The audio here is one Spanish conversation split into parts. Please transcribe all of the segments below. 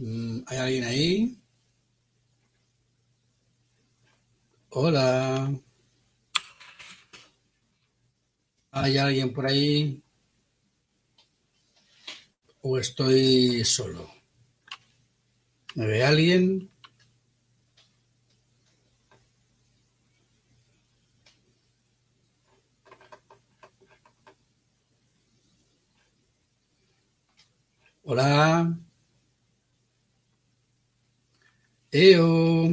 Mm, ¿Hay alguien ahí? Hola. ¿Hay alguien por ahí? ¿O estoy solo? ¿Me ve alguien? Hola. Eo.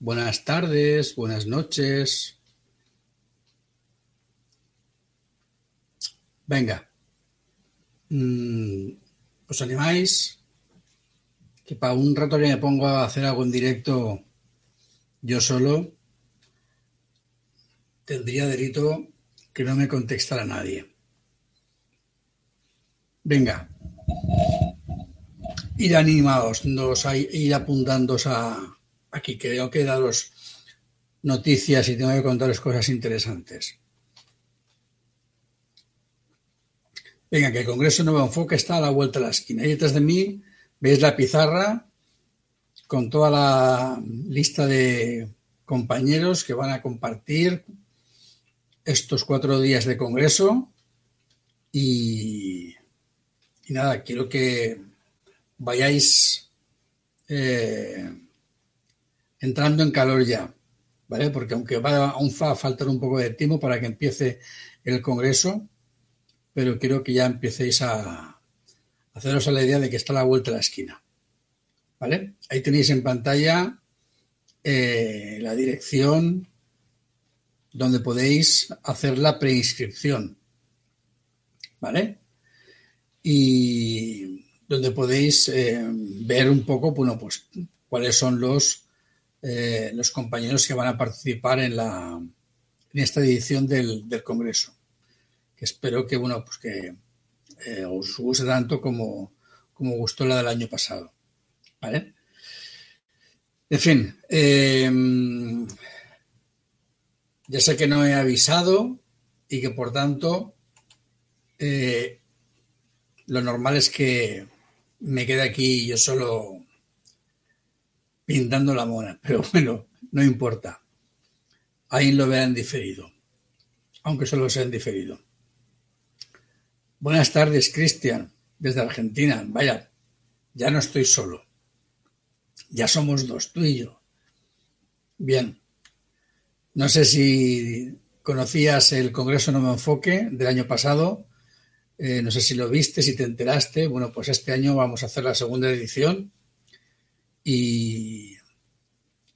Buenas tardes, buenas noches. Venga. Mm, ¿Os animáis? Que para un rato que me pongo a hacer algo en directo yo solo, tendría delito que no me contestara nadie. Venga. Ir animados, ir apuntándoos a aquí, tengo que daros noticias y tengo que contaros cosas interesantes. Venga, que el Congreso Nuevo Enfoque está a la vuelta de la esquina. Ahí detrás de mí veis la pizarra con toda la lista de compañeros que van a compartir estos cuatro días de Congreso y nada, quiero que vayáis eh, entrando en calor ya, ¿vale? Porque aunque va, aún a faltar un poco de tiempo para que empiece el Congreso, pero quiero que ya empecéis a haceros a la idea de que está a la vuelta de la esquina, ¿vale? Ahí tenéis en pantalla eh, la dirección donde podéis hacer la preinscripción, ¿vale? y donde podéis eh, ver un poco, bueno, pues cuáles son los, eh, los compañeros que van a participar en, la, en esta edición del, Congreso. Que espero que, bueno, pues que eh, os guste tanto como, como gustó la del año pasado. ¿Vale? En fin, ya sé que no he avisado y que por tanto lo normal es que me quede aquí yo solo pintando la mona, pero bueno, no importa. Ahí lo verán diferido, aunque solo sea en diferido. Buenas tardes, Cristian, desde Argentina. Vaya, ya no estoy solo. Ya somos dos, tú y yo. Bien. No sé si conocías el Congreso No Me Enfoque del año pasado, eh, no sé si lo viste, si te enteraste. Bueno, pues este año vamos a hacer la segunda edición y,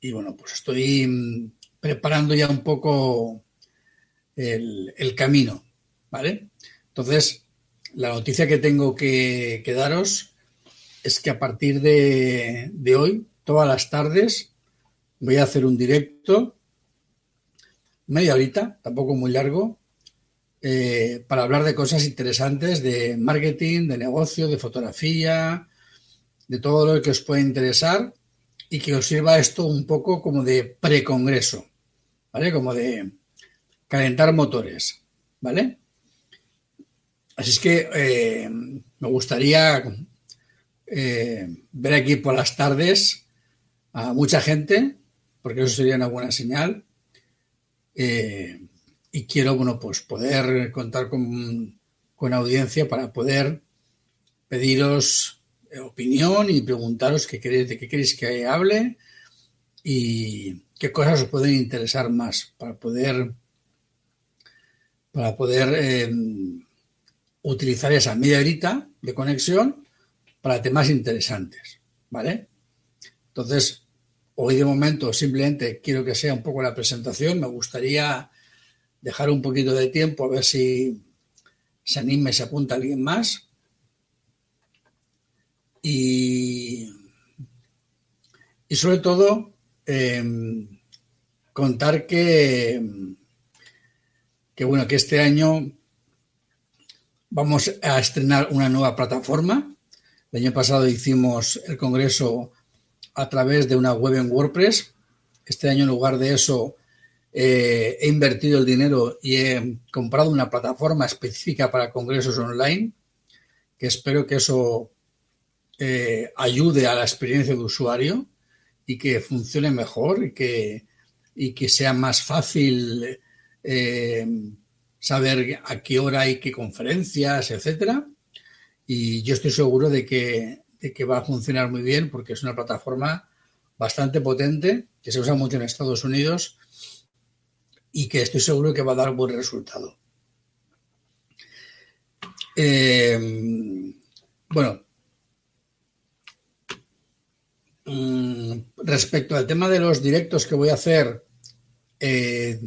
y bueno, pues estoy mm, preparando ya un poco el, camino, ¿vale? Entonces, la noticia que tengo que, daros es que a partir de, de hoy, todas las tardes, voy a hacer un directo, media horita, tampoco muy largo, eh, para hablar de cosas interesantes de marketing, de negocio, de fotografía, de todo lo que os puede interesar y que os sirva esto un poco como de precongreso, ¿vale? Como de calentar motores, ¿vale? Así es que eh, me gustaría eh, ver aquí por las tardes a mucha gente, porque eso sería una buena señal y quiero, bueno, pues poder contar con, audiencia para poder pediros eh, opinión y preguntaros qué queréis, de qué queréis que hable y qué cosas os pueden interesar más para poder para poder em, utilizar esa media horita de conexión para temas interesantes, ¿vale? Entonces, hoy de momento simplemente quiero que sea un poco la presentación. Me gustaría dejar un poquito de tiempo a ver si se anima y se apunta alguien más. Y, y sobre todo, em, contar que, que, bueno, que este año vamos a estrenar una nueva plataforma. El año pasado hicimos el congreso a través de una web en WordPress. Este año, en lugar de eso, eh, he invertido el dinero y he comprado una plataforma específica para congresos online, que espero que eso eh, ayude a la experiencia de usuario y que funcione mejor y que, y que sea más fácil eh, saber a qué hora hay qué conferencias, etcétera. Y yo estoy seguro de que, de que va a funcionar muy bien porque es una plataforma bastante potente que se usa mucho en Estados Unidos y que estoy seguro que va a dar buen resultado. Eh, bueno, mm, respecto al tema de los directos que voy a hacer eh,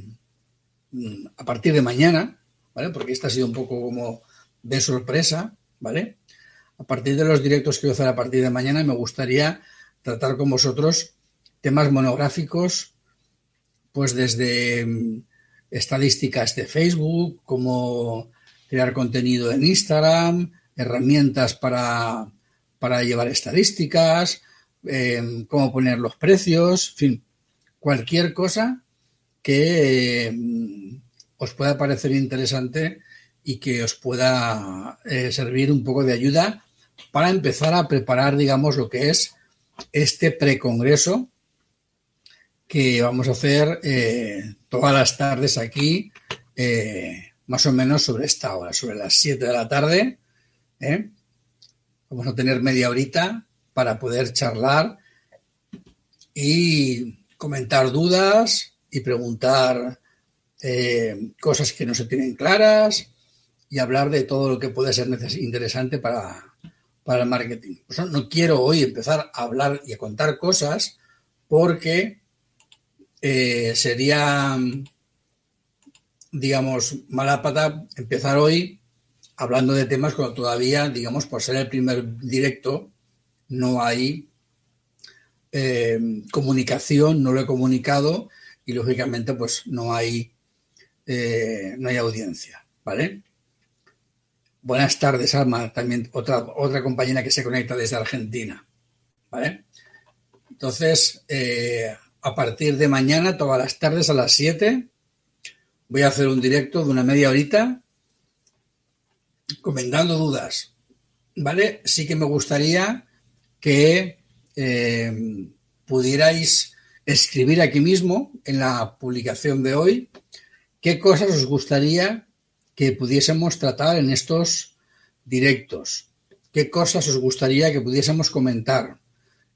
a partir de mañana, ¿vale? Porque esta ha sido un poco como de sorpresa, ¿vale? A partir de los directos que voy a hacer a partir de mañana me gustaría tratar con vosotros temas monográficos, pues desde mm, estadísticas de Facebook, como crear contenido en Instagram, herramientas para, llevar estadísticas, em, cómo poner los precios, en fin, cualquier cosa que em, os pueda parecer interesante y que os pueda eh, servir un poco de ayuda para empezar a preparar, digamos, lo que es este precongreso que vamos a hacer eh, todas las tardes aquí eh, más o menos sobre esta hora, sobre las 7 de la tarde. ¿eh? Vamos a tener media horita para poder charlar y comentar dudas y preguntar cosas que no se tienen claras y hablar de todo lo que puede ser interesante para, para el marketing. no quiero hoy empezar a hablar y a contar cosas porque eh, sería digamos, mala pata empezar hoy hablando de temas cuando todavía, digamos, por ser el primer directo, no hay eh, comunicación, no lo he comunicado y lógicamente pues no hay, eh, no hay audiencia, ¿vale? Buenas tardes, Alma, también otra, otra compañera que se conecta desde Argentina, ¿vale? Entonces, a partir de mañana, todas las tardes a las 7, Voy a hacer un directo de una media horita comentando dudas. ¿Vale? Sí que me gustaría que eh, pudierais escribir aquí mismo en la publicación de hoy qué cosas os gustaría que pudiésemos tratar en estos directos, qué cosas os gustaría que pudiésemos comentar,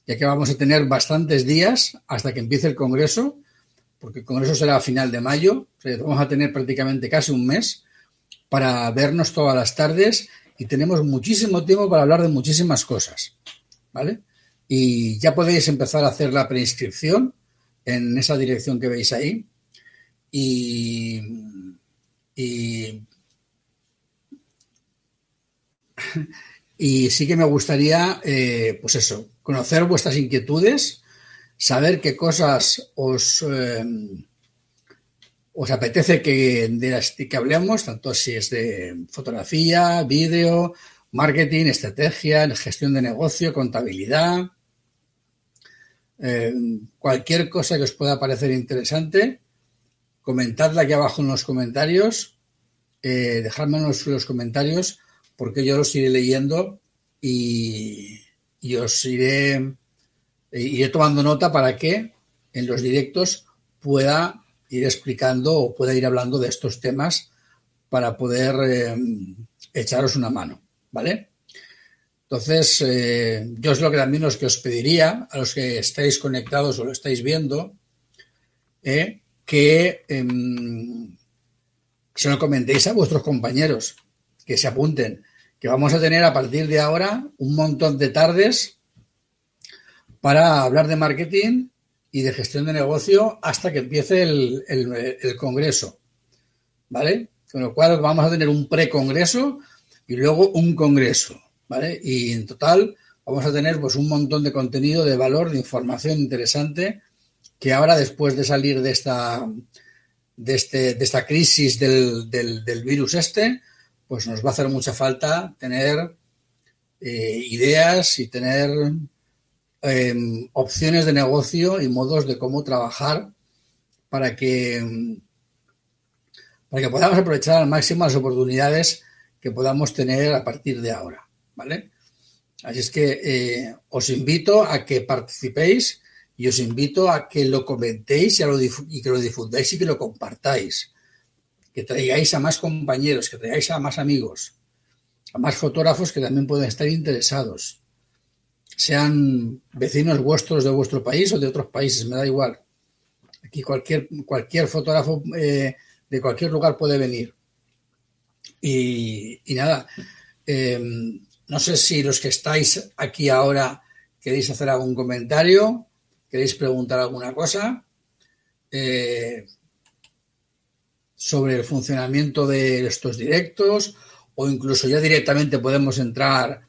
ya que vamos a tener bastantes días hasta que empiece el Congreso porque el Congreso será a final de mayo, vamos a tener prácticamente casi un mes para vernos todas las tardes y tenemos muchísimo tiempo para hablar de muchísimas cosas, ¿vale? Y ya podéis empezar a hacer la preinscripción en esa dirección que veis ahí y, y, sí que me gustaría, eh, pues eso, conocer vuestras inquietudes, saber qué cosas os, eh, os apetece que, que hablemos, tanto si es de fotografía, vídeo, marketing, estrategia, gestión de negocio, contabilidad, eh, cualquier cosa que os pueda parecer interesante, comentadla aquí abajo en los comentarios, eh, dejadmenos los comentarios porque yo los iré leyendo y, y os iré eh, iré tomando nota para que en los directos pueda ir explicando o pueda ir hablando de estos temas para poder eh, echaros una mano, ¿vale? Entonces, eh, yo es lo que también os que os pediría a los que estáis conectados o lo estáis viendo, que em, se lo comentéis a vuestros compañeros, que se apunten, que vamos a tener a partir de ahora un montón de tardes para hablar de marketing y de gestión de negocio hasta que empiece el, congreso. ¿Vale? Con lo cual vamos a tener un pre-congreso y luego un congreso. ¿Vale? Y en total vamos a tener pues un montón de contenido de valor, de información interesante que ahora después de salir de esta de, este, de esta crisis del, del, virus este, pues nos va a hacer mucha falta tener eh, ideas y tener Em, opciones de negocio y modos de cómo trabajar para que, para que podamos aprovechar al máximo las oportunidades que podamos tener a partir de ahora, ¿vale? Así es que eh, os invito a que participéis y os invito a que lo comentéis y que lo difundáis y que lo compartáis. Que traigáis a más compañeros, que traigáis a más amigos, a más fotógrafos que también pueden estar interesados. Sean vecinos vuestros de vuestro país o de otros países, me da igual. Aquí cualquier, cualquier fotógrafo eh, de cualquier lugar puede venir. Y, nada, em, no sé si los que estáis aquí ahora queréis hacer algún comentario, queréis preguntar alguna cosa eh, sobre el funcionamiento de estos directos o incluso ya directamente podemos entrar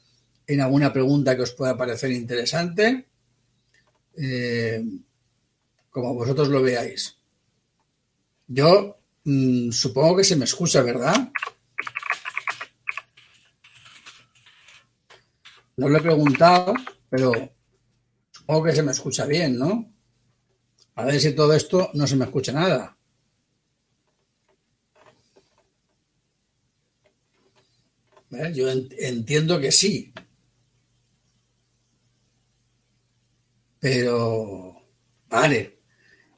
en alguna pregunta que os pueda parecer interesante, eh, como vosotros lo veáis. Yo mm, supongo que se me escucha, ¿verdad? No lo he preguntado, pero supongo que se me escucha bien, ¿no? A ver si todo esto no se me escucha nada. Yo entiendo que sí. Pero, vale,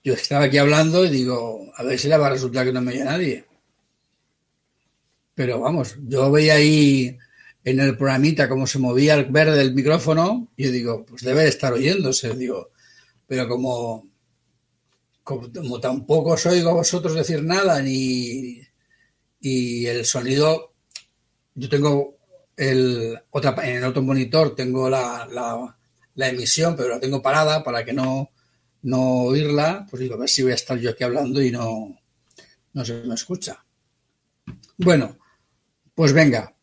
yo estaba aquí hablando y digo, a ver si le va a resultar que no me oye nadie. Pero vamos, yo veía ahí en el programita cómo se movía el verde del micrófono y yo digo, pues debe de estar oyéndose, digo, pero como, como, tampoco os oigo a vosotros decir nada ni y el sonido, yo tengo el otra en el otro monitor tengo la, la, emisión, pero la tengo parada para que no, no oírla, pues digo, a ver si voy a estar yo aquí hablando y no, no se me escucha. Bueno, pues venga,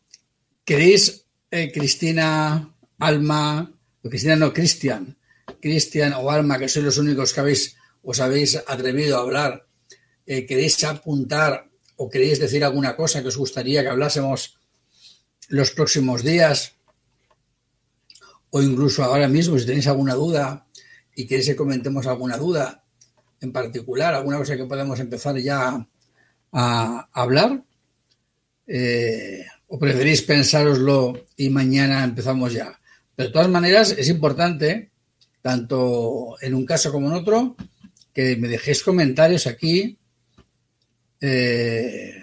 ¿Queréis, eh, Cristina, Alma, Cristina no, Cristian, Cristian o Alma, que sois los únicos que habéis, os habéis atrevido a hablar, eh, queréis apuntar o queréis decir alguna cosa que os gustaría que hablásemos los próximos días o incluso ahora mismo, si tenéis alguna duda y queréis que comentemos alguna duda en particular, alguna cosa que podemos empezar ya a, hablar, eh, ¿O preferís pensároslo y mañana empezamos ya? de todas maneras, es importante, tanto en un caso como en otro, que me dejéis comentarios aquí. Eh,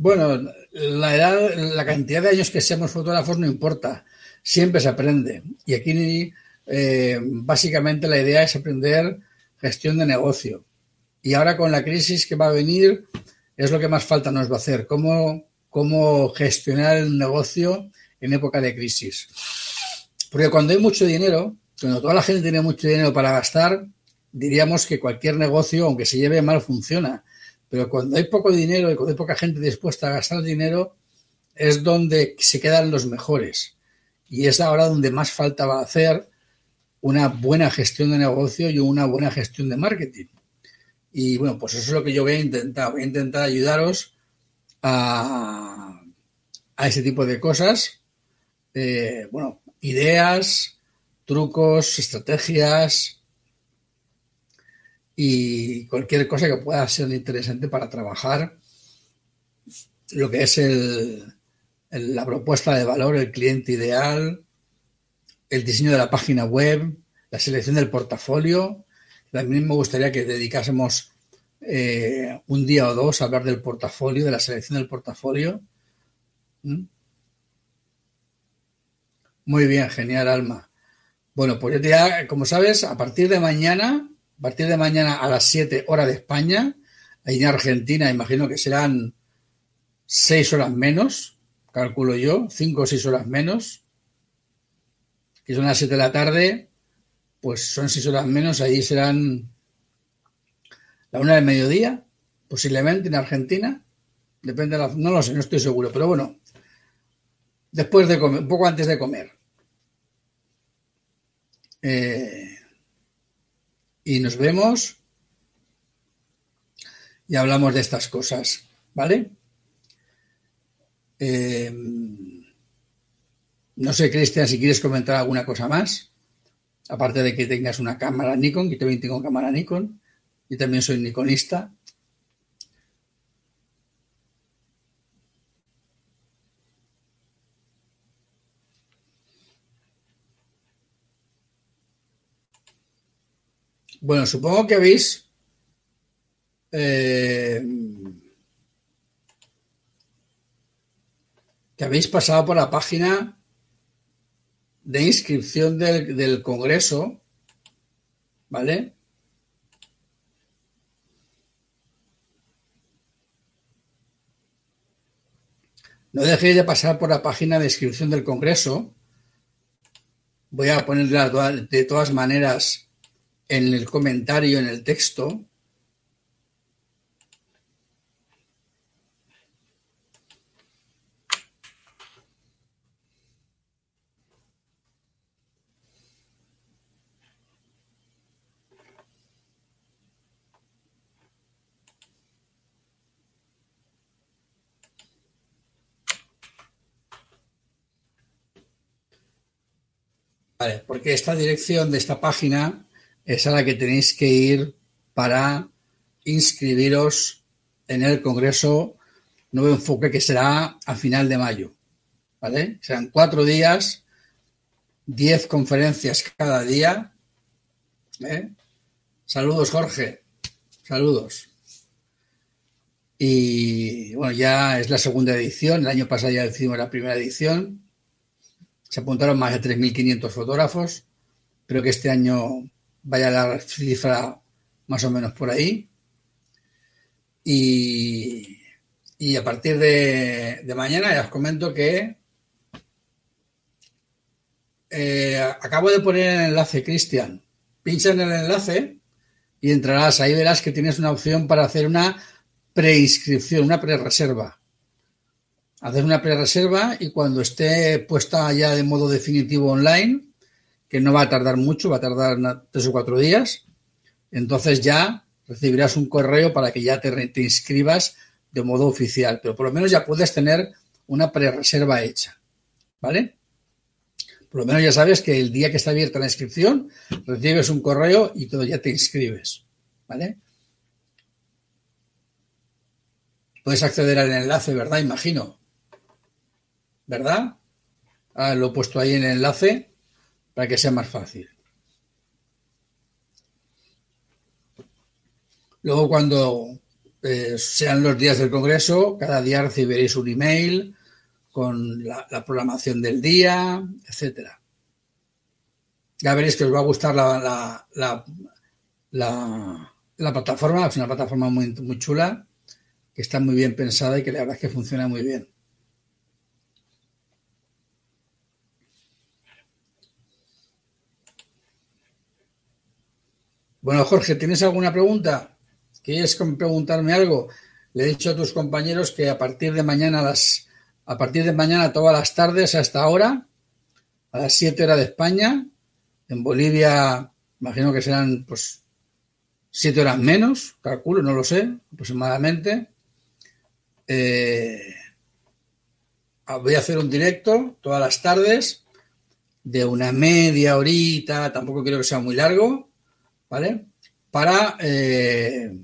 bueno, la edad, la cantidad de años que seamos fotógrafos no importa, siempre se aprende. Y aquí eh, básicamente la idea es aprender gestión de negocio. Y ahora con la crisis que va a venir, es lo que más falta nos va a hacer, cómo, cómo gestionar el negocio en época de crisis. Porque cuando hay mucho dinero, cuando toda la gente tiene mucho dinero para gastar, diríamos que cualquier negocio, aunque se lleve mal, funciona. Pero cuando hay poco dinero y cuando hay poca gente dispuesta a gastar dinero, es donde se quedan los mejores. Y es ahora donde más falta va a hacer una buena gestión de negocio y una buena gestión de marketing. Y bueno, pues eso es lo que yo voy a intentar. Voy a intentar ayudaros a, a ese tipo de cosas. Eh, bueno, ideas, trucos, estrategias y cualquier cosa que pueda ser interesante para trabajar lo que es el, la propuesta de valor, el cliente ideal, el diseño de la página web, la selección del portafolio también me gustaría que dedicásemos eh, un día o dos a hablar del portafolio, de la selección del portafolio. ¿Mm? Muy bien, genial, Alma. Bueno, pues ya, como sabes, a partir de mañana, a partir de mañana a las 7 horas de España, ahí en Argentina, imagino que serán 6 horas menos, calculo yo, 5 o 6 horas menos, que son las 7 de la tarde, pues son seis horas menos, ahí serán la una del mediodía, posiblemente en Argentina. Depende de la, no lo sé, no estoy seguro, pero bueno, después de comer, un poco antes de comer. Eh, y nos vemos y hablamos de estas cosas, ¿vale? Eh, no sé, Cristian, si quieres comentar alguna cosa más aparte de que tengas una cámara Nikon, que también tengo cámara Nikon, y también soy nikonista. Bueno, supongo que habéis eh, que habéis pasado por la página de inscripción del, del Congreso, ¿vale? No dejéis de pasar por la página de inscripción del Congreso. Voy a ponerla de todas maneras en el comentario, en el texto. Vale, porque esta dirección de esta página es a la que tenéis que ir para inscribiros en el Congreso Nuevo Enfoque que será a final de mayo. ¿Vale? Serán cuatro días, diez conferencias cada día. ¿eh? Saludos, Jorge. Saludos. Y bueno, ya es la segunda edición. El año pasado ya hicimos la primera edición. Se apuntaron más de 3.500 fotógrafos. Creo que este año vaya la cifra más o menos por ahí. Y, y a partir de, mañana ya os comento que eh, acabo de poner el enlace, Cristian. Pincha en el enlace y entrarás. Ahí verás que tienes una opción para hacer una preinscripción, una pre-reserva hacer una pre-reserva y cuando esté puesta ya de modo definitivo online, que no va a tardar mucho, va a tardar tres o cuatro días, entonces ya recibirás un correo para que ya te, te inscribas de modo oficial, pero por lo menos ya puedes tener una pre-reserva hecha, ¿vale? Por lo menos ya sabes que el día que está abierta la inscripción, recibes un correo y todo ya te inscribes, ¿vale? Puedes acceder al enlace, ¿verdad? Imagino. ¿verdad? Ah, lo he puesto ahí en el enlace para que sea más fácil. Luego, cuando eh, sean los días del Congreso, cada día recibiréis un email con la, programación del día, etcétera. Ya veréis que os va a gustar la, la, plataforma, es una plataforma muy, muy chula, que está muy bien pensada y que la verdad es que funciona muy bien. Bueno, Jorge, ¿tienes alguna pregunta? ¿Quieres preguntarme algo? Le he dicho a tus compañeros que a partir de mañana las a partir de mañana todas las tardes hasta ahora, a las 7 horas de España, en Bolivia imagino que serán pues 7 horas menos, calculo, no lo sé, aproximadamente. Eh, voy a hacer un directo todas las tardes de una media horita, tampoco quiero que sea muy largo, ¿vale? Para, eh,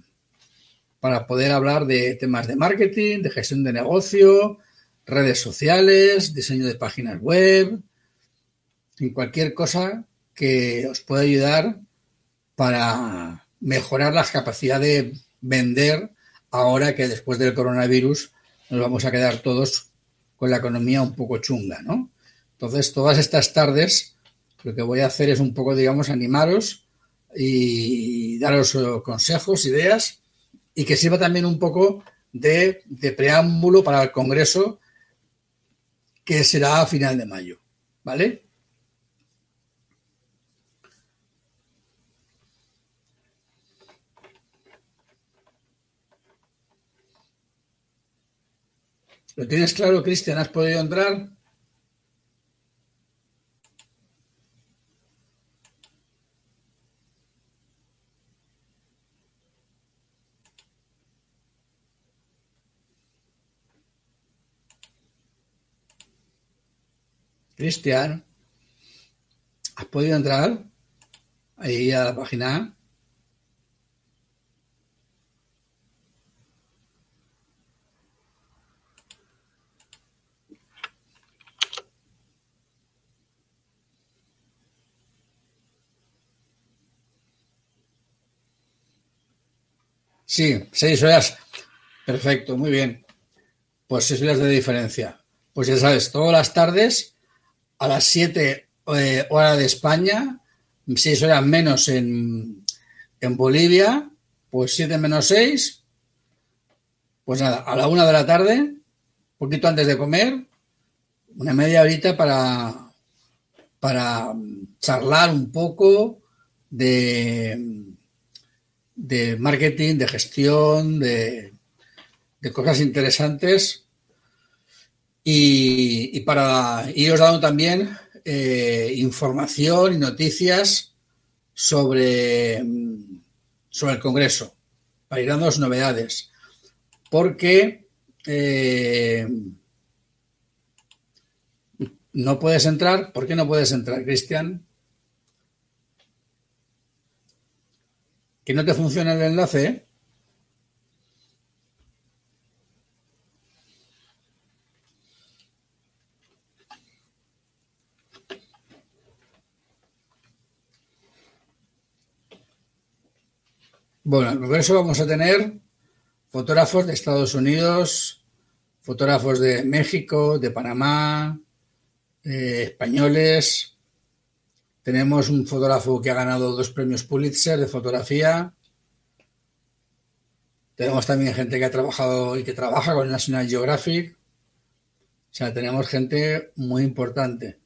para poder hablar de temas de marketing, de gestión de negocio, redes sociales, diseño de páginas web, en cualquier cosa que os pueda ayudar para mejorar la capacidad de vender ahora que después del coronavirus nos vamos a quedar todos con la economía un poco chunga, ¿no? Entonces, todas estas tardes lo que voy a hacer es un poco, digamos, animaros y daros eh, consejos, ideas y que sirva también un poco de, preámbulo para el Congreso que será a final de mayo. ¿Vale? ¿Lo tienes claro, Cristian? ¿Has podido entrar? Cristian, ¿has podido entrar ahí a la página? Sí, seis horas. Perfecto, muy bien. Pues seis horas de diferencia. Pues ya sabes, todas las tardes a las siete eh, hora de España, seis horas menos en, en Bolivia, pues siete menos seis, pues nada, a la una de la tarde, poquito antes de comer, una media horita para, para charlar un poco de, de marketing, de gestión, de, de cosas interesantes y, y, para iros dando también eh, información y noticias sobre, sobre el Congreso, para ir dando novedades. Porque eh, no puedes entrar. ¿Por qué no puedes entrar, Cristian? ¿Que no te funciona el enlace? Bueno, en el Congreso vamos a tener fotógrafos de Estados Unidos, fotógrafos de México, de Panamá, eh, españoles. Tenemos un fotógrafo que ha ganado dos premios Pulitzer de fotografía. Tenemos también gente que ha trabajado y que trabaja con National Geographic. O sea, tenemos gente muy importante.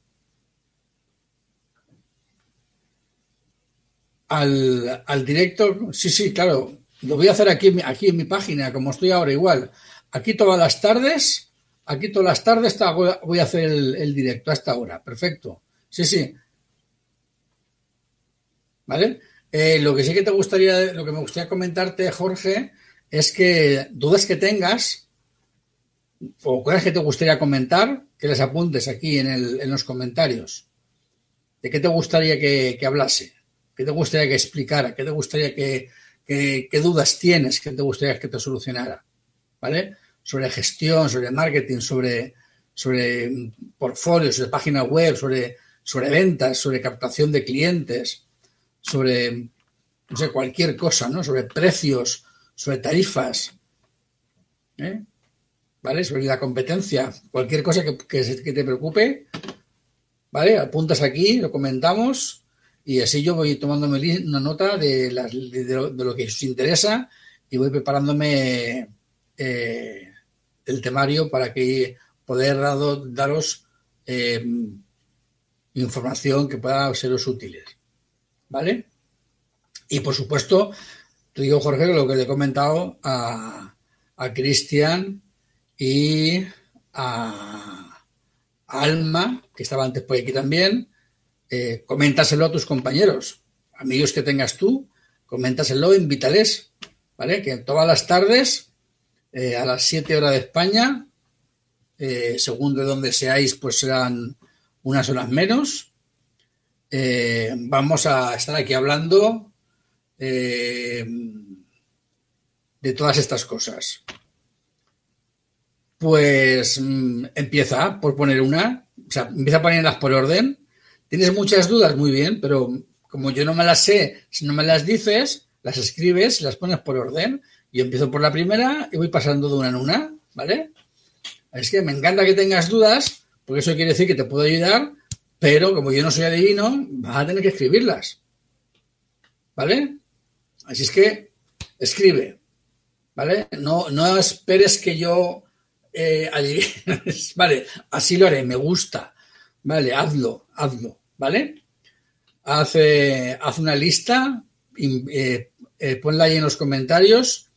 Al, al directo, sí, sí, claro, lo voy a hacer aquí, aquí en mi página, como estoy ahora igual. Aquí todas las tardes Aquí todas las tardes voy a hacer el, directo a esta hora. Perfecto. Sí, sí. ¿Vale? Eh, lo que sí que te gustaría, lo que me gustaría comentarte, Jorge, es que dudas que tengas o cosas que te gustaría comentar, que les apuntes aquí en, los comentarios. ¿De qué te gustaría que, hablase? ¿Qué te gustaría que explicara? ¿Qué te gustaría que, qué dudas tienes que te gustaría que te solucionara? ¿Vale? sobre gestión, sobre marketing, sobre, sobre portfolios, sobre página web, sobre, sobre ventas, sobre captación de clientes, sobre no sé, cualquier cosa, ¿no? Sobre precios, sobre tarifas, ¿eh? ¿vale? Sobre la competencia, cualquier cosa que, que, te preocupe, ¿vale? Apuntas aquí, lo comentamos y así yo voy tomándome una nota de, de, lo, que os interesa y voy preparándome eh, el temario para que poder daros eh, información que pueda seros útiles. ¿Vale? Y por supuesto, te digo, Jorge, lo que le he comentado a, a Cristian y a Alma, que estaba antes por aquí también, eh, coméntaselo a tus compañeros, amigos que tengas tú, coméntaselo, invítales, ¿vale? Que todas las tardes eh, a las 7 horas de España. Eh, según de donde seáis, pues serán unas horas menos. Vamos a estar aquí hablando de todas estas cosas. Pues mm, empieza por poner una, o sea, empieza ponerlas por orden. Tienes muchas dudas, muy bien, pero como yo no me las sé, si no me las dices, las escribes, las pones por orden yo empiezo por la primera y voy pasando de una en una, ¿vale? Es que me encanta que tengas dudas, porque eso quiere decir que te puedo ayudar, pero como yo no soy adivino, vas a tener que escribirlas. ¿Vale? Así es que escribe. ¿Vale? No, no esperes que yo eh, adivine. vale, así lo haré, me gusta. Vale, hazlo, hazlo. ¿Vale? Haz, una lista, eh, eh, ponla ahí en los comentarios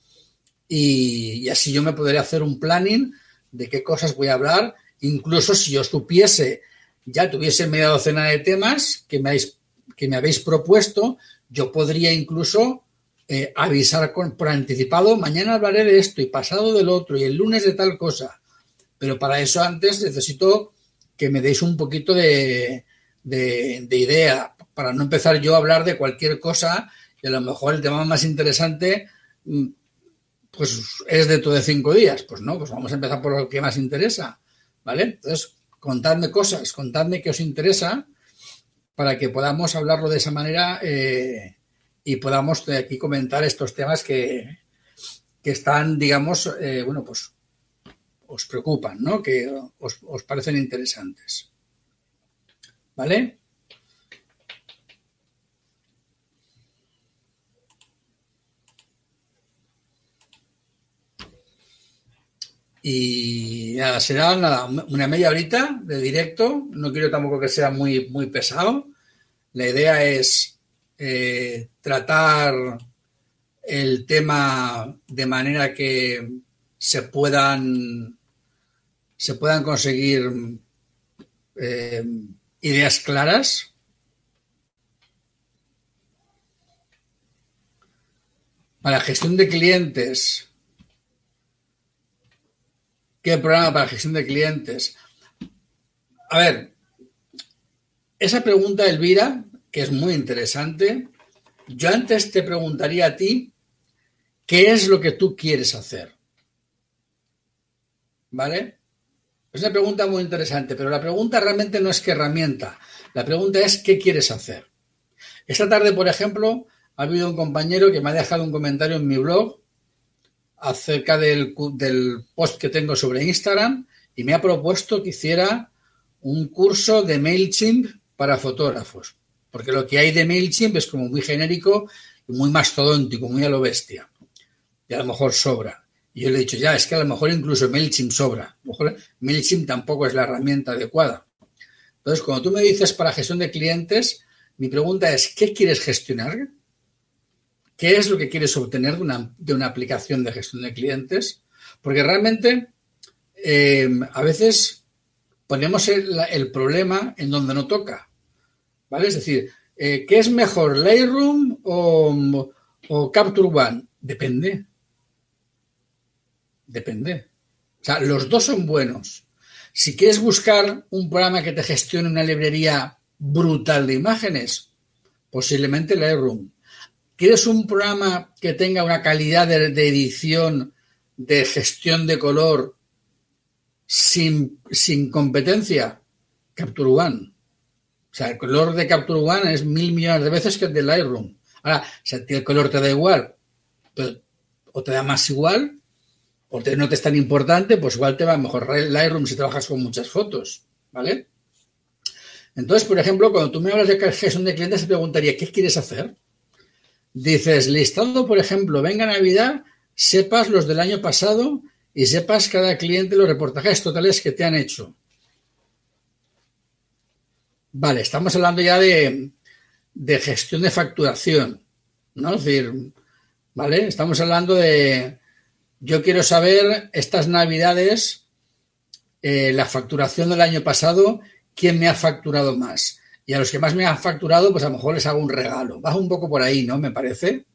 y, así yo me podré hacer un planning de qué cosas voy a hablar, incluso si yo supiese, ya tuviese media docena de temas que me habéis, que me habéis propuesto, yo podría incluso eh, avisar por anticipado, mañana hablaré de esto y pasado del otro y el lunes de tal cosa. Pero para eso antes necesito que me deis un poquito de, de, de idea, para no empezar yo a hablar de cualquier cosa y a lo mejor el tema más interesante mm, pues es dentro de cinco días. Pues no, pues vamos a empezar por lo que más interesa, ¿vale? Entonces, contadme cosas, contadme qué os interesa para que podamos hablarlo de esa manera eh, y podamos de aquí comentar estos temas que, que están, digamos, eh, bueno, pues os preocupan, ¿no? Que os, os parecen interesantes. ¿Vale? Y nada, será nada, una media horita de directo. No quiero tampoco que sea muy, muy pesado. La idea es eh, tratar el tema de manera que se puedan se puedan conseguir eh, ideas claras. Para gestión de clientes, ¿Qué programa para gestión de clientes? A ver, esa pregunta, Elvira, que es muy interesante, yo antes te preguntaría a ti, ¿qué es lo que tú quieres hacer? ¿Vale? Es una pregunta muy interesante, pero la pregunta realmente no es qué herramienta, la pregunta es qué quieres hacer. Esta tarde, por ejemplo, ha habido un compañero que me ha dejado un comentario en mi blog acerca del, post que tengo sobre Instagram y me ha propuesto que hiciera un curso de MailChimp para fotógrafos. Porque lo que hay de MailChimp es como muy genérico y muy mastodóntico, muy a lo bestia. Y a lo mejor sobra. Y yo le he dicho, ya, es que a lo mejor incluso MailChimp sobra. A lo mejor MailChimp tampoco es la herramienta adecuada. Entonces, cuando tú me dices para gestión de clientes, mi pregunta es, ¿qué quieres gestionar? qué es lo que quieres obtener de una, aplicación de gestión de clientes, porque realmente eh, a veces ponemos el, problema en donde no toca, ¿vale? Es decir, eh, ¿qué es mejor, Lightroom o, o Capture One? Depende. Depende. O sea, los dos son buenos. Si quieres buscar un programa que te gestione una librería brutal de imágenes, posiblemente Lightroom. ¿Quieres un programa que tenga una calidad de, edición, de gestión de color sin, competencia? Capture One. O sea, el color de Capture One es mil millones de veces que el de Lightroom. Ahora, si el color te da igual, pues, o te da más igual, o no te es tan importante, pues igual te va mejor Lightroom si trabajas con muchas fotos, ¿vale? Entonces, por ejemplo, cuando tú me hablas de gestión de clientes, te preguntaría, ¿qué quieres hacer? Dices, listando, por ejemplo, venga Navidad, sepas los del año pasado y sepas cada cliente los reportajes totales que te han hecho. Vale, estamos hablando ya de, gestión de facturación, ¿no? Es decir, ¿vale? Estamos hablando de, yo quiero saber estas navidades, eh, la facturación del año pasado, quién me ha facturado más y a los que más me han facturado, pues a lo mejor les hago un regalo. Baja un poco por ahí, ¿no? Me parece.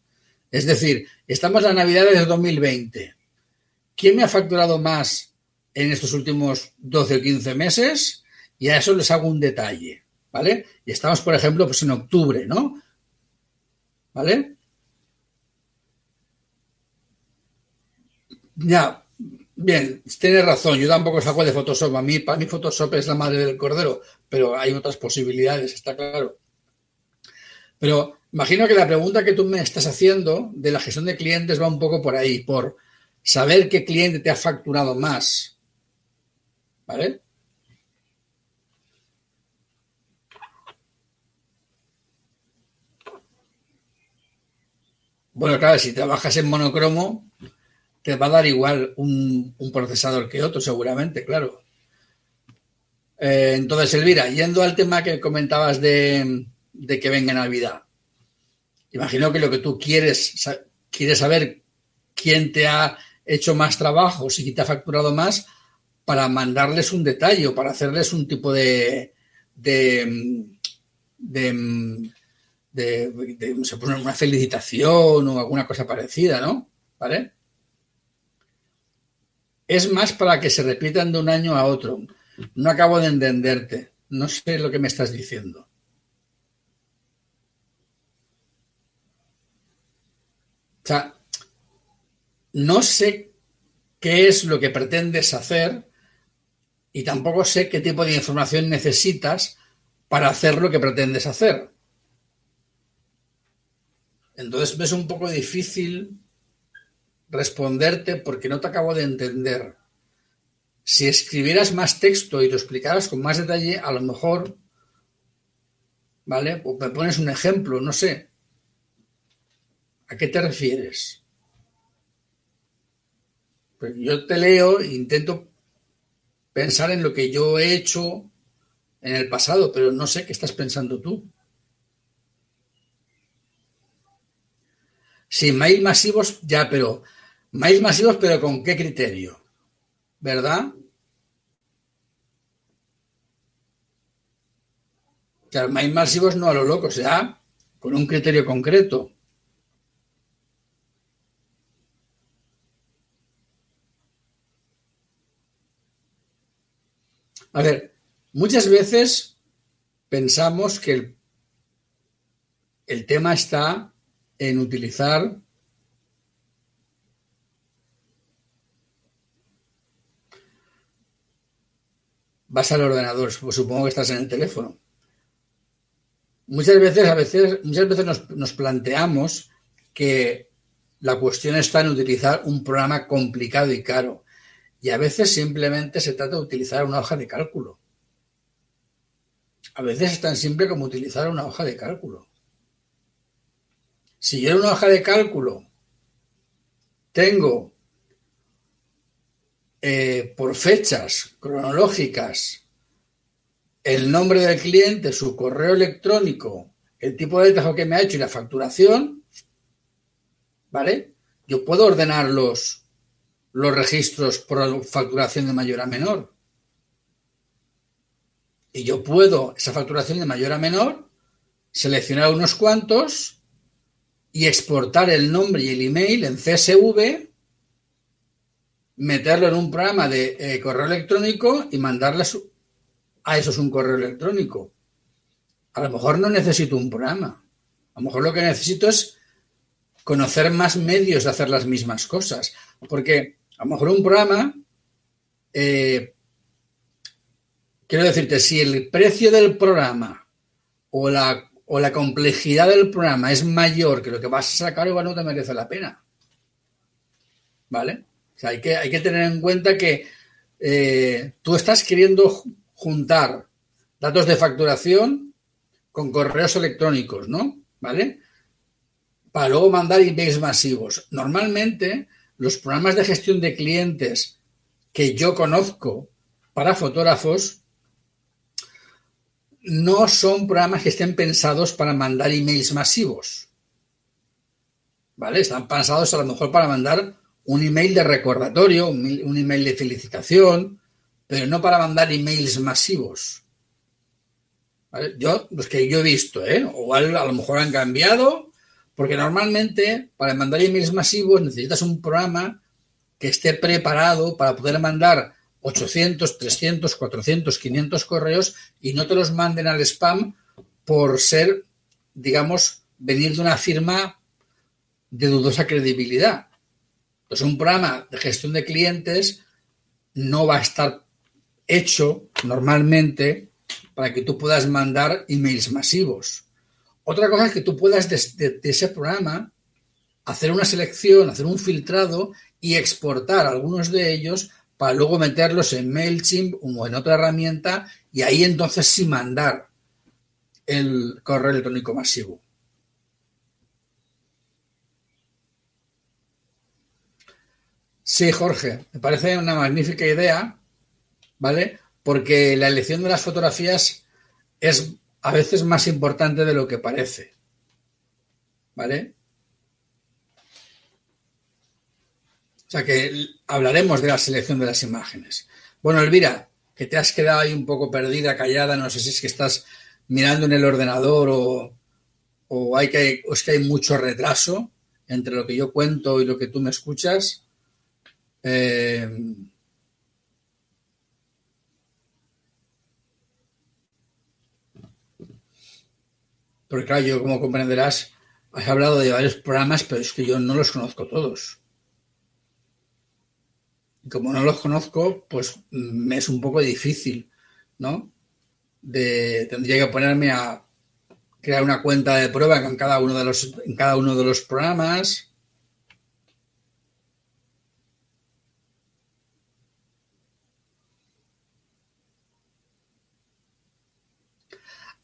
Es decir, estamos en la Navidad de 2020. ¿Quién me ha facturado más en estos últimos 12 o 15 meses? Y a eso les hago un detalle, ¿vale? Y estamos, por ejemplo, pues en octubre, ¿no? ¿Vale? Ya, Bien, tienes razón, yo tampoco saco de Photoshop. A mí, para mí Photoshop es la madre del cordero, pero hay otras posibilidades, está claro. Pero imagino que la pregunta que tú me estás haciendo de la gestión de clientes va un poco por ahí, por saber qué cliente te ha facturado más. ¿Vale? Bueno, claro, si trabajas en monocromo, te va a dar igual un, procesador que otro, seguramente, claro. Eh, entonces, Elvira, yendo al tema que comentabas de, que venga Navidad, imagino que lo que tú quieres, quieres saber quién te ha hecho más trabajo, si te ha facturado más, para mandarles un detalle o para hacerles un tipo de, de, de, de, una felicitación o alguna cosa parecida, ¿no? ¿Vale? Es más para que se repitan de un año a otro. No acabo de entenderte. No sé lo que me estás diciendo. O sea, no sé qué es lo que pretendes hacer y tampoco sé qué tipo de información necesitas para hacer lo que pretendes hacer. Entonces es un poco difícil responderte porque no te acabo de entender. Si escribieras más texto y lo explicaras con más detalle, a lo mejor, ¿vale? O me pones un ejemplo, no sé. ¿A qué te refieres? Pues yo te leo e intento pensar en lo que yo he hecho en el pasado, pero no sé qué estás pensando tú. Sí, mail masivos, ya, pero mail masivos, pero ¿con qué criterio? ¿Verdad? Claro, mail masivos no a lo loco, o sea, con un criterio concreto. A ver, muchas veces pensamos que el, el tema está en utilizar vas al ordenador, supongo que estás en el teléfono. Muchas veces, a veces, muchas veces nos, nos, planteamos que la cuestión está en utilizar un programa complicado y caro. Y a veces simplemente se trata de utilizar una hoja de cálculo. A veces es tan simple como utilizar una hoja de cálculo. Si yo en una hoja de cálculo tengo eh, por fechas cronológicas el nombre del cliente, su correo electrónico, el tipo de trabajo que me ha hecho y la facturación, ¿vale? Yo puedo ordenar los, los registros por facturación de mayor a menor. Y yo puedo, esa facturación de mayor a menor, seleccionar unos cuantos y exportar el nombre y el email en CSV, meterlo en un programa de eh, correo electrónico y mandarle a eso es un correo electrónico. A lo mejor no necesito un programa. A lo mejor lo que necesito es conocer más medios de hacer las mismas cosas. Porque a lo mejor un programa, eh, quiero decirte, si el precio del programa o la, o la complejidad del programa es mayor que lo que vas a sacar, igual no te merece la pena. ¿Vale? O sea, hay que, tener en cuenta que eh, tú estás queriendo juntar datos de facturación con correos electrónicos, ¿no? ¿Vale? Para luego mandar emails masivos. Normalmente, los programas de gestión de clientes que yo conozco para fotógrafos no son programas que estén pensados para mandar emails masivos. ¿Vale? Están pensados a lo mejor para mandar un email de recordatorio, un email de felicitación, pero no para mandar emails masivos. ¿Vale? Yo, los que yo he visto, ¿eh? o a lo mejor han cambiado, porque normalmente para mandar emails masivos necesitas un programa que esté preparado para poder mandar 800, 300, 400, 500 correos y no te los manden al spam por ser, digamos, venir de una firma de dudosa credibilidad. Entonces, un programa de gestión de clientes no va a estar hecho normalmente para que tú puedas mandar emails masivos. Otra cosa es que tú puedas de, ese programa hacer una selección, hacer un filtrado y exportar algunos de ellos para luego meterlos en MailChimp o en otra herramienta y ahí entonces sí mandar el correo electrónico masivo. Sí, Jorge, me parece una magnífica idea, ¿vale? Porque la elección de las fotografías es a veces más importante de lo que parece. ¿Vale? O sea que hablaremos de la selección de las imágenes. Bueno, Elvira, que te has quedado ahí un poco perdida, callada, no sé si es que estás mirando en el ordenador o, o hay que, o es que hay mucho retraso entre lo que yo cuento y lo que tú me escuchas. Eh, Porque claro, yo como comprenderás, has hablado de varios programas, pero es que yo no los conozco todos. Y como no los conozco, pues me es un poco difícil, ¿no? De, tendría que ponerme a crear una cuenta de prueba cada uno de los, en cada uno de los programas.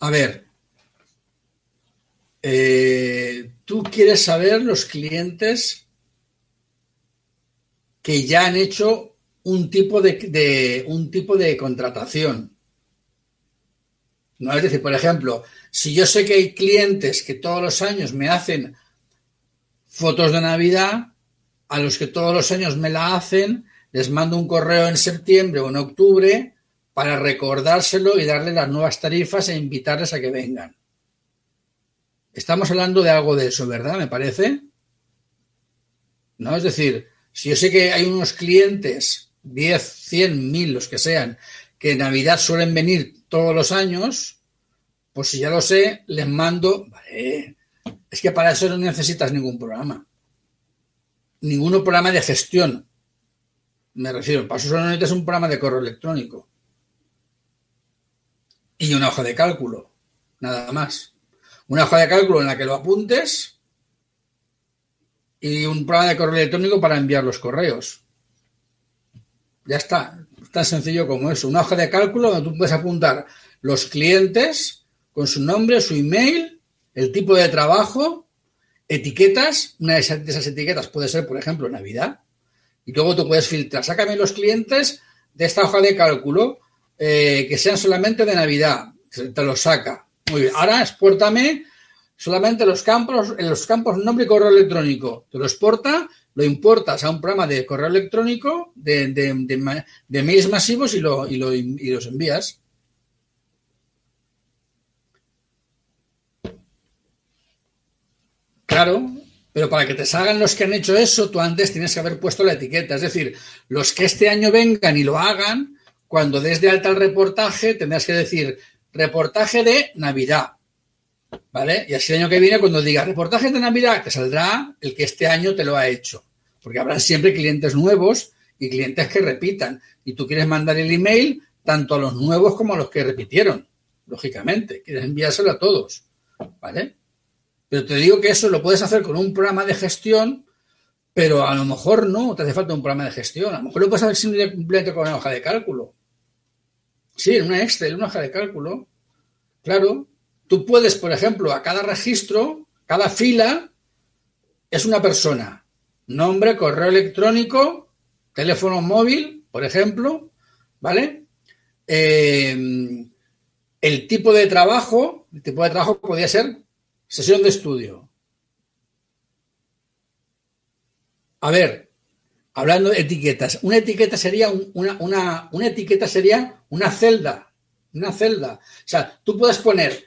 A ver, eh, tú quieres saber los clientes que ya han hecho un tipo de, un tipo de contratación. ¿No? Es decir, por ejemplo, si yo sé que hay clientes que todos los años me hacen fotos de Navidad, a los que todos los años me la hacen, les mando un correo en septiembre o en octubre para recordárselo y darle las nuevas tarifas e invitarles a que vengan. Estamos hablando de algo de eso, ¿verdad? Me parece. ¿No? Es decir, si yo sé que hay unos clientes, 10, 100, 1000, los que sean, que en Navidad suelen venir todos los años, pues si ya lo sé, les mando. Vale, es que para eso no necesitas ningún programa. Ningún programa de gestión. Me refiero, para eso solo necesitas un programa de correo electrónico. Y una hoja de cálculo. Nada más una hoja de cálculo en la que lo apuntes y un programa de correo electrónico para enviar los correos. Ya está, tan sencillo como eso. Una hoja de cálculo donde tú puedes apuntar los clientes con su nombre, su email, el tipo de trabajo, etiquetas. Una de esas, etiquetas puede ser, por ejemplo, Navidad. Y luego tú puedes filtrar. Sácame los clientes de esta hoja de cálculo eh, que sean solamente de Navidad. Te lo saca. Muy bien. Ahora exportame solamente los campos, en los campos nombre y correo electrónico. Te lo exporta, lo importas a un programa de correo electrónico de, de, mails masivos y, lo, y, y los envías. Claro, pero para que te salgan los que han hecho eso, tú antes tienes que haber puesto la etiqueta. Es decir, los que este año vengan y lo hagan, cuando des de alta el reportaje, tendrás que decir, reportaje de Navidad. ¿Vale? Y así el año que viene, cuando diga reportaje de Navidad, te saldrá el que este año te lo ha hecho. Porque habrá siempre clientes nuevos y clientes que repitan. Y tú quieres mandar el email tanto a los nuevos como a los que repitieron. Lógicamente, quieres enviárselo a todos. ¿Vale? Pero te digo que eso lo puedes hacer con un programa de gestión, pero a lo mejor no te hace falta un programa de gestión. A lo mejor lo puedes hacer simplemente con una hoja de cálculo. Sí, en una Excel, una hoja de cálculo. Claro, tú puedes, por ejemplo, a cada registro, cada fila es una persona. Nombre, correo electrónico, teléfono móvil, por ejemplo, ¿vale? Eh, el tipo de trabajo, el tipo de trabajo podría ser sesión de estudio. A ver, hablando de etiquetas, una etiqueta sería una, una, etiqueta sería una celda, una celda. O sea, tú puedes poner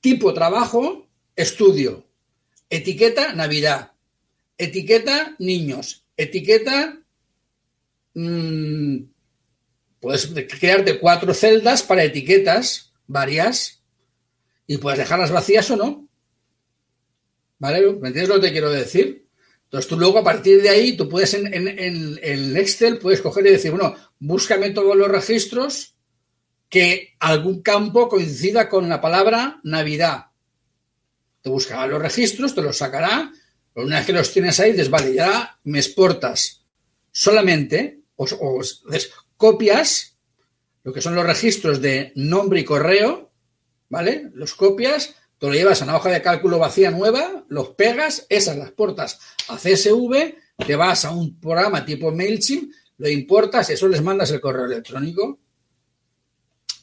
tipo trabajo, estudio, etiqueta Navidad, etiqueta niños, etiqueta mmm, puedes crearte cuatro celdas para etiquetas varias y puedes dejarlas vacías o no. ¿Vale? ¿Me entiendes lo que te quiero decir? Entonces tú luego a partir de ahí, tú puedes en, en, Excel, puedes coger y decir, bueno, búscame todos los registros que algún campo coincida con la palabra Navidad. Te buscará los registros, te los sacará, una vez que los tienes ahí, dices, vale, ya me exportas solamente o copias lo que son los registros de nombre y correo, ¿vale? Los copias, Tú lo llevas a una hoja de cálculo vacía nueva, los pegas, esas las portas a CSV, te vas a un programa tipo MailChimp, lo importas eso les mandas el correo electrónico.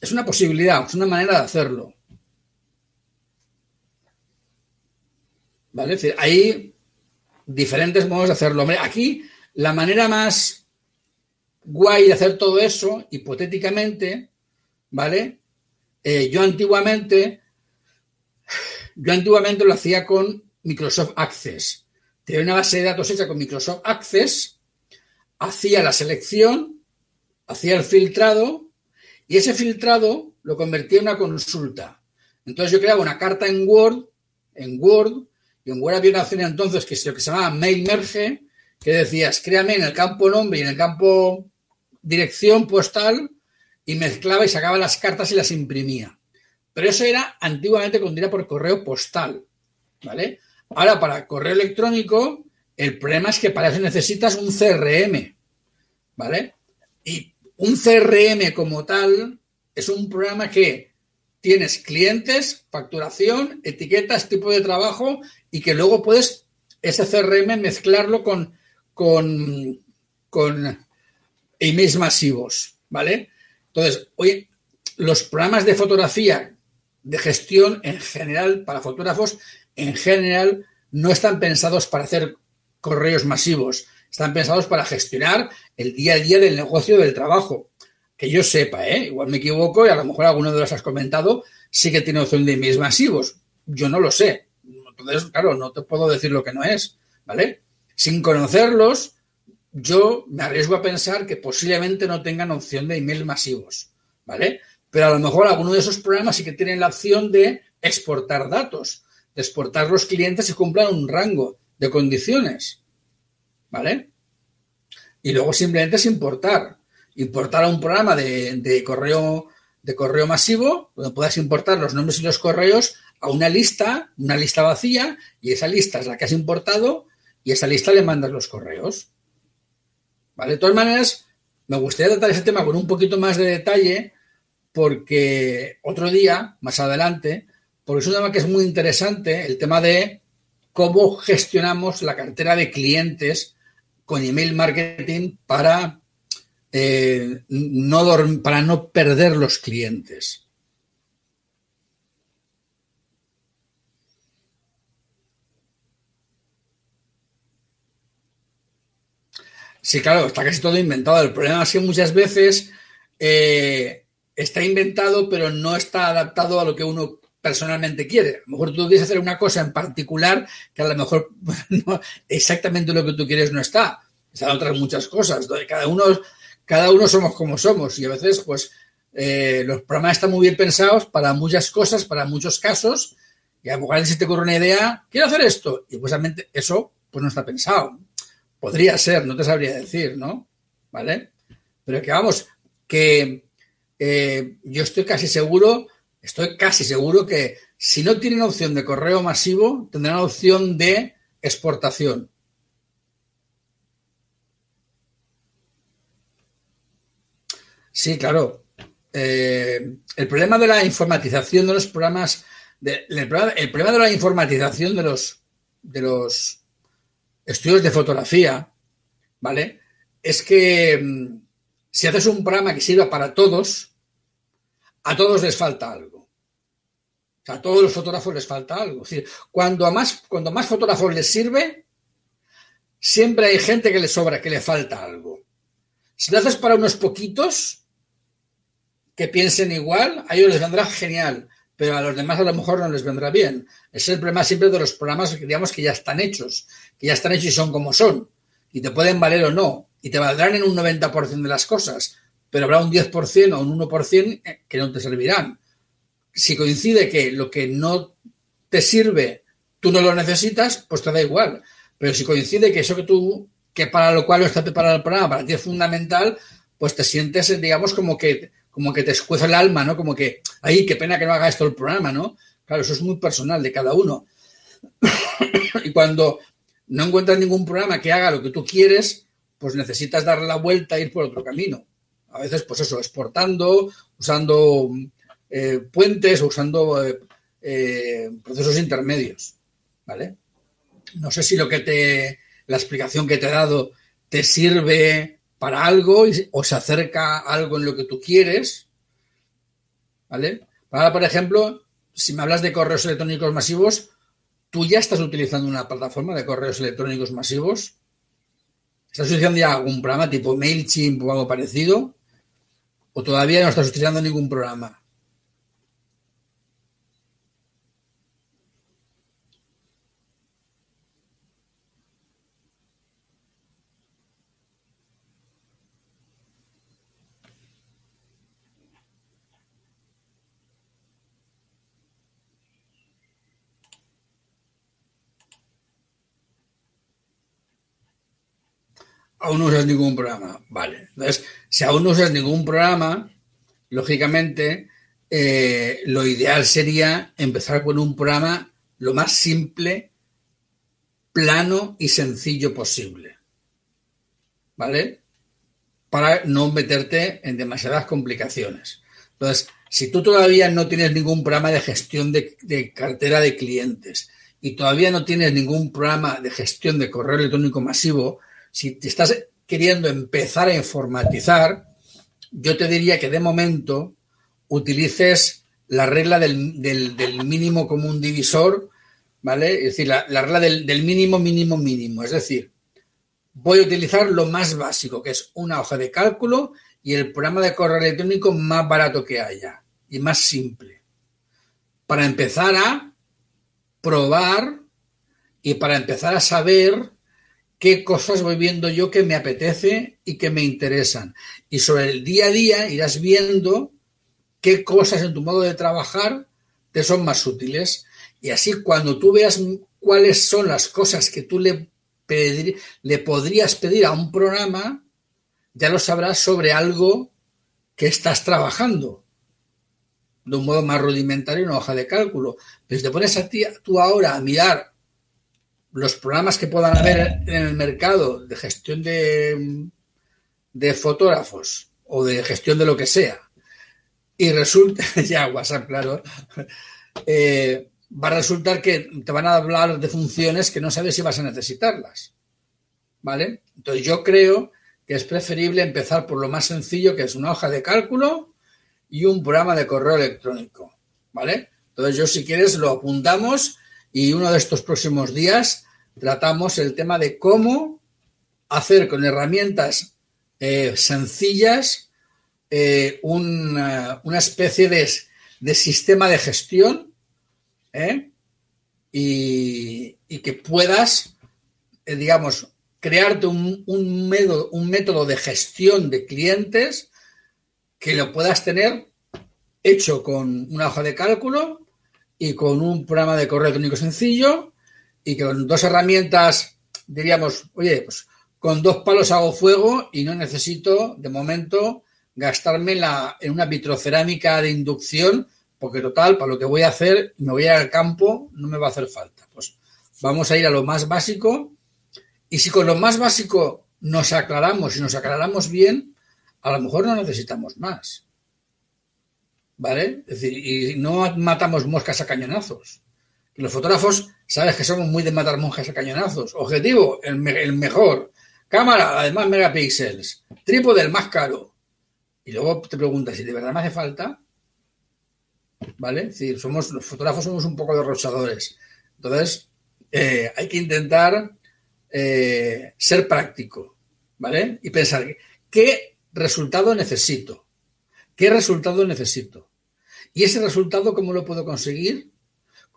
Es una posibilidad, es una manera de hacerlo. ¿Vale? Hay diferentes modos de hacerlo. aquí la manera más guay de hacer todo eso, hipotéticamente, ¿vale? Eh, yo antiguamente yo antiguamente lo hacía con Microsoft Access. Tenía una base de datos hecha con Microsoft Access, hacía la selección, hacía el filtrado y ese filtrado lo convertía en una consulta. Entonces yo creaba una carta en Word, en Word, y en Word había una opción entonces que se, llamaba Mail Merge, que decías, créame en el campo nombre y en el campo dirección postal, y mezclaba y sacaba las cartas y las imprimía. Pero eso era antiguamente era por correo postal, ¿vale? Ahora, para correo electrónico, el problema es que para eso necesitas un CRM, ¿vale? Y un CRM como tal es un programa que tienes clientes, facturación, etiquetas, tipo de trabajo y que luego puedes ese CRM mezclarlo con, con, con emails masivos, ¿vale? Entonces, hoy los programas de fotografía de gestión en general, para fotógrafos, en general, no están pensados para hacer correos masivos, están pensados para gestionar el día a día del negocio del trabajo. Que yo sepa, ¿eh? igual me equivoco y a lo mejor alguno de los has comentado sí que tiene opción de emails masivos. Yo no lo sé. Entonces, claro, no te puedo decir lo que no es, ¿vale? Sin conocerlos, yo me arriesgo a pensar que posiblemente no tengan opción de emails masivos, ¿vale? Pero a lo mejor alguno de esos programas sí que tienen la opción de exportar datos, de exportar los clientes y cumplan un rango de condiciones, ¿vale? Y luego simplemente es importar, importar a un programa de, correo de correo masivo donde puedas importar los nombres y los correos a una lista, una lista vacía, y esa lista es la que has importado y esa lista le mandas los correos. ¿Vale? De todas maneras, me gustaría tratar ese tema con un poquito más de detalle porque otro día, más adelante, porque es un tema que es muy interesante, el tema de cómo gestionamos la cartera de clientes con email marketing para, eh, no, para no perder los clientes. Sí, claro, está casi todo inventado. El problema es que muchas veces eh, está inventado, pero no está adaptado a lo que uno personalmente quiere. A lo mejor tú quieres hacer una cosa en particular que a lo mejor exactamente lo que tú quieres no está. Están otras muchas cosas. Cada uno, cada uno somos como somos y a veces, pues, eh, los programas están muy bien pensados para muchas cosas, para muchos casos. Y a lo mejor si te ocurre una idea, quiero hacer esto. Y pues eso, pues no está pensado. Podría ser, no te sabría decir, ¿no? ¿Vale? Pero que vamos, que eh, yo estoy casi seguro, estoy casi seguro que si no tienen opción de correo masivo, tendrán opción de exportación. Sí, claro. Eh, el problema de la informatización de los programas, el, problema, de la informatización de los, de los estudios de fotografía, ¿vale? Es que mm, si haces un programa que sirva para todos, a todos les falta algo. O sea, a todos los fotógrafos les falta algo. Cuando más, cuando más fotógrafos les sirve, siempre hay gente que le sobra, que le falta algo. Si lo haces para unos poquitos que piensen igual, a ellos les vendrá genial, pero a los demás a lo mejor no les vendrá bien. Es el problema siempre de los programas que digamos que ya están hechos que ya están hechos y son como son. Y te pueden valer o no. Y te valdrán en un 90% de las cosas. Pero habrá un 10% o un 1% eh, que no te servirán. Si coincide que lo que no te sirve, tú no lo necesitas, pues te da igual. Pero si coincide que eso que tú, que para lo cual está preparado el programa, para ti es fundamental, pues te sientes, digamos, como que, como que te escueza el alma, ¿no? Como que, ay, qué pena que no haga esto el programa, ¿no? Claro, eso es muy personal de cada uno. y cuando no encuentras ningún programa que haga lo que tú quieres, pues necesitas darle la vuelta e ir por otro camino. A veces, pues eso, exportando, usando eh, puentes o usando eh, eh, procesos intermedios. ¿Vale? No sé si lo que te. la explicación que te he dado te sirve para algo o se acerca a algo en lo que tú quieres. ¿Vale? Ahora, por ejemplo, si me hablas de correos electrónicos masivos, ¿Tú ya estás utilizando una plataforma de correos electrónicos masivos? ¿Estás utilizando ya algún programa tipo MailChimp o algo parecido? ¿O todavía no estás utilizando ningún programa? Aún no usas ningún programa. Vale. Entonces, si aún no usas ningún programa, lógicamente, eh, lo ideal sería empezar con un programa lo más simple, plano y sencillo posible. ¿Vale? Para no meterte en demasiadas complicaciones. Entonces, si tú todavía no tienes ningún programa de gestión de, de, cartera de clientes y todavía no tienes ningún programa de gestión de correo electrónico masivo, si te estás queriendo empezar a informatizar, yo te diría que de momento utilices la regla del, mínimo común divisor, ¿vale? Es decir, la, la regla del, del mínimo, mínimo, mínimo. Es decir, voy a utilizar lo más básico, que es una hoja de cálculo y el programa de correo electrónico más barato que haya y más simple. Para empezar a probar y para empezar a saber qué cosas voy viendo yo que me apetece y que me interesan. Y sobre el día a día irás viendo qué cosas en tu modo de trabajar te son más útiles. Y así cuando tú veas cuáles son las cosas que tú le, le podrías pedir a un programa, ya lo sabrás sobre algo que estás trabajando de un modo más rudimentario en una hoja de cálculo. Pero si te pones a ti, tú ahora a mirar los programas que puedan haber en el mercado de gestión de, de fotógrafos o de gestión de lo que sea, y resulta, ya WhatsApp, claro, eh, va a resultar que te van a hablar de funciones que no sabes si vas a necesitarlas. ¿Vale? Entonces yo creo que es preferible empezar por lo más sencillo, que es una hoja de cálculo y un programa de correo electrónico. ¿Vale? Entonces yo si quieres lo apuntamos y uno de estos próximos días tratamos el tema de cómo hacer con herramientas eh, sencillas eh, una, una, especie de, de, sistema de gestión ¿eh? y, y, que puedas, eh, digamos, crearte un, un, método, un método de gestión de clientes que lo puedas tener hecho con una hoja de cálculo y con un programa de correo electrónico sencillo y que con dos herramientas diríamos, oye, pues con dos palos hago fuego y no necesito de momento gastarme la, en una vitrocerámica de inducción porque total, para lo que voy a hacer, me voy al campo, no me va a hacer falta. Pues vamos a ir a lo más básico y si con lo más básico nos aclaramos y nos aclaramos bien, a lo mejor no necesitamos más. ¿Vale? Es decir, y no matamos moscas a cañonazos. Los fotógrafos, sabes que somos muy de matar moscas a cañonazos. Objetivo, el mejor. Cámara, además megapíxeles. Trípode, el más caro. Y luego te preguntas si de verdad me hace falta. ¿Vale? Es decir, somos, los fotógrafos somos un poco derrochadores. Entonces, eh, hay que intentar eh, ser práctico. ¿Vale? Y pensar, ¿qué resultado necesito? ¿Qué resultado necesito? Y ese resultado, ¿cómo lo puedo conseguir?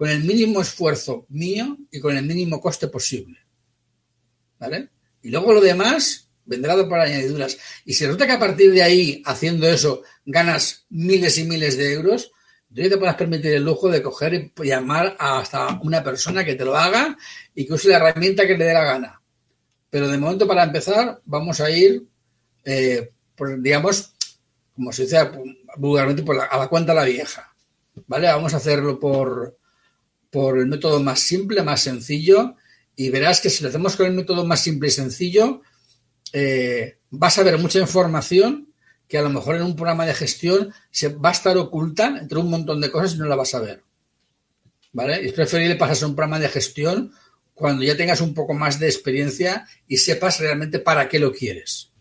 Con el mínimo esfuerzo mío y con el mínimo coste posible. ¿Vale? Y luego lo demás vendrá por añadiduras. Y si resulta que a partir de ahí, haciendo eso, ganas miles y miles de euros, tú te puedes permitir el lujo de coger y llamar hasta una persona que te lo haga y que use la herramienta que le dé la gana. Pero de momento, para empezar, vamos a ir, eh, por, digamos, como se dice vulgarmente, por a la cuenta la vieja. ¿Vale? Vamos a hacerlo por, por el método más simple, más sencillo, y verás que si lo hacemos con el método más simple y sencillo, eh, vas a ver mucha información que a lo mejor en un programa de gestión se va a estar oculta entre un montón de cosas y no la vas a ver. ¿Vale? Es preferible pasarse a un programa de gestión cuando ya tengas un poco más de experiencia y sepas realmente para qué lo quieres.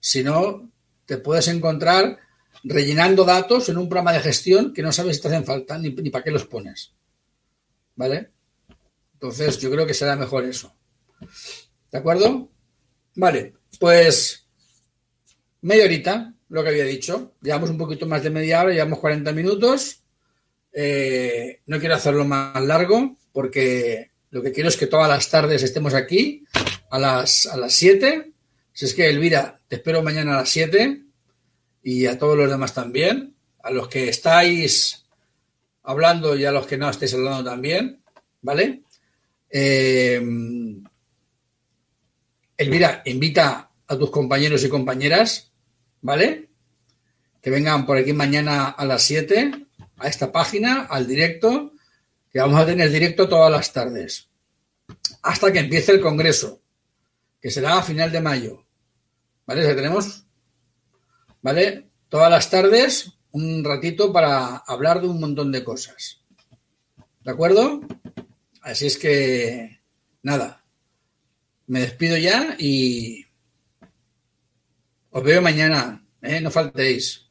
Si no, te puedes encontrar rellenando datos en un programa de gestión que no sabes si te hacen falta ni, ni para qué los pones. ¿Vale? Entonces, yo creo que será mejor eso. ¿De acuerdo? Vale, pues media horita, lo que había dicho. Llevamos un poquito más de media hora, llevamos 40 minutos. Eh, no quiero hacerlo más largo porque lo que quiero es que todas las tardes estemos aquí a las, a las 7. Si es que, Elvira, te espero mañana a las 7 y a todos los demás también. A los que estáis hablando y a los que no estáis hablando también, ¿vale? Eh, Elvira, invita a tus compañeros y compañeras, ¿vale? Que vengan por aquí mañana a las 7 a esta página, al directo, que vamos a tener directo todas las tardes, hasta que empiece el Congreso, que será a final de mayo, ¿vale? O tenemos, ¿vale? Todas las tardes un ratito para hablar de un montón de cosas. ¿De acuerdo? Así es que, nada, me despido ya y os veo mañana, ¿eh? no faltéis.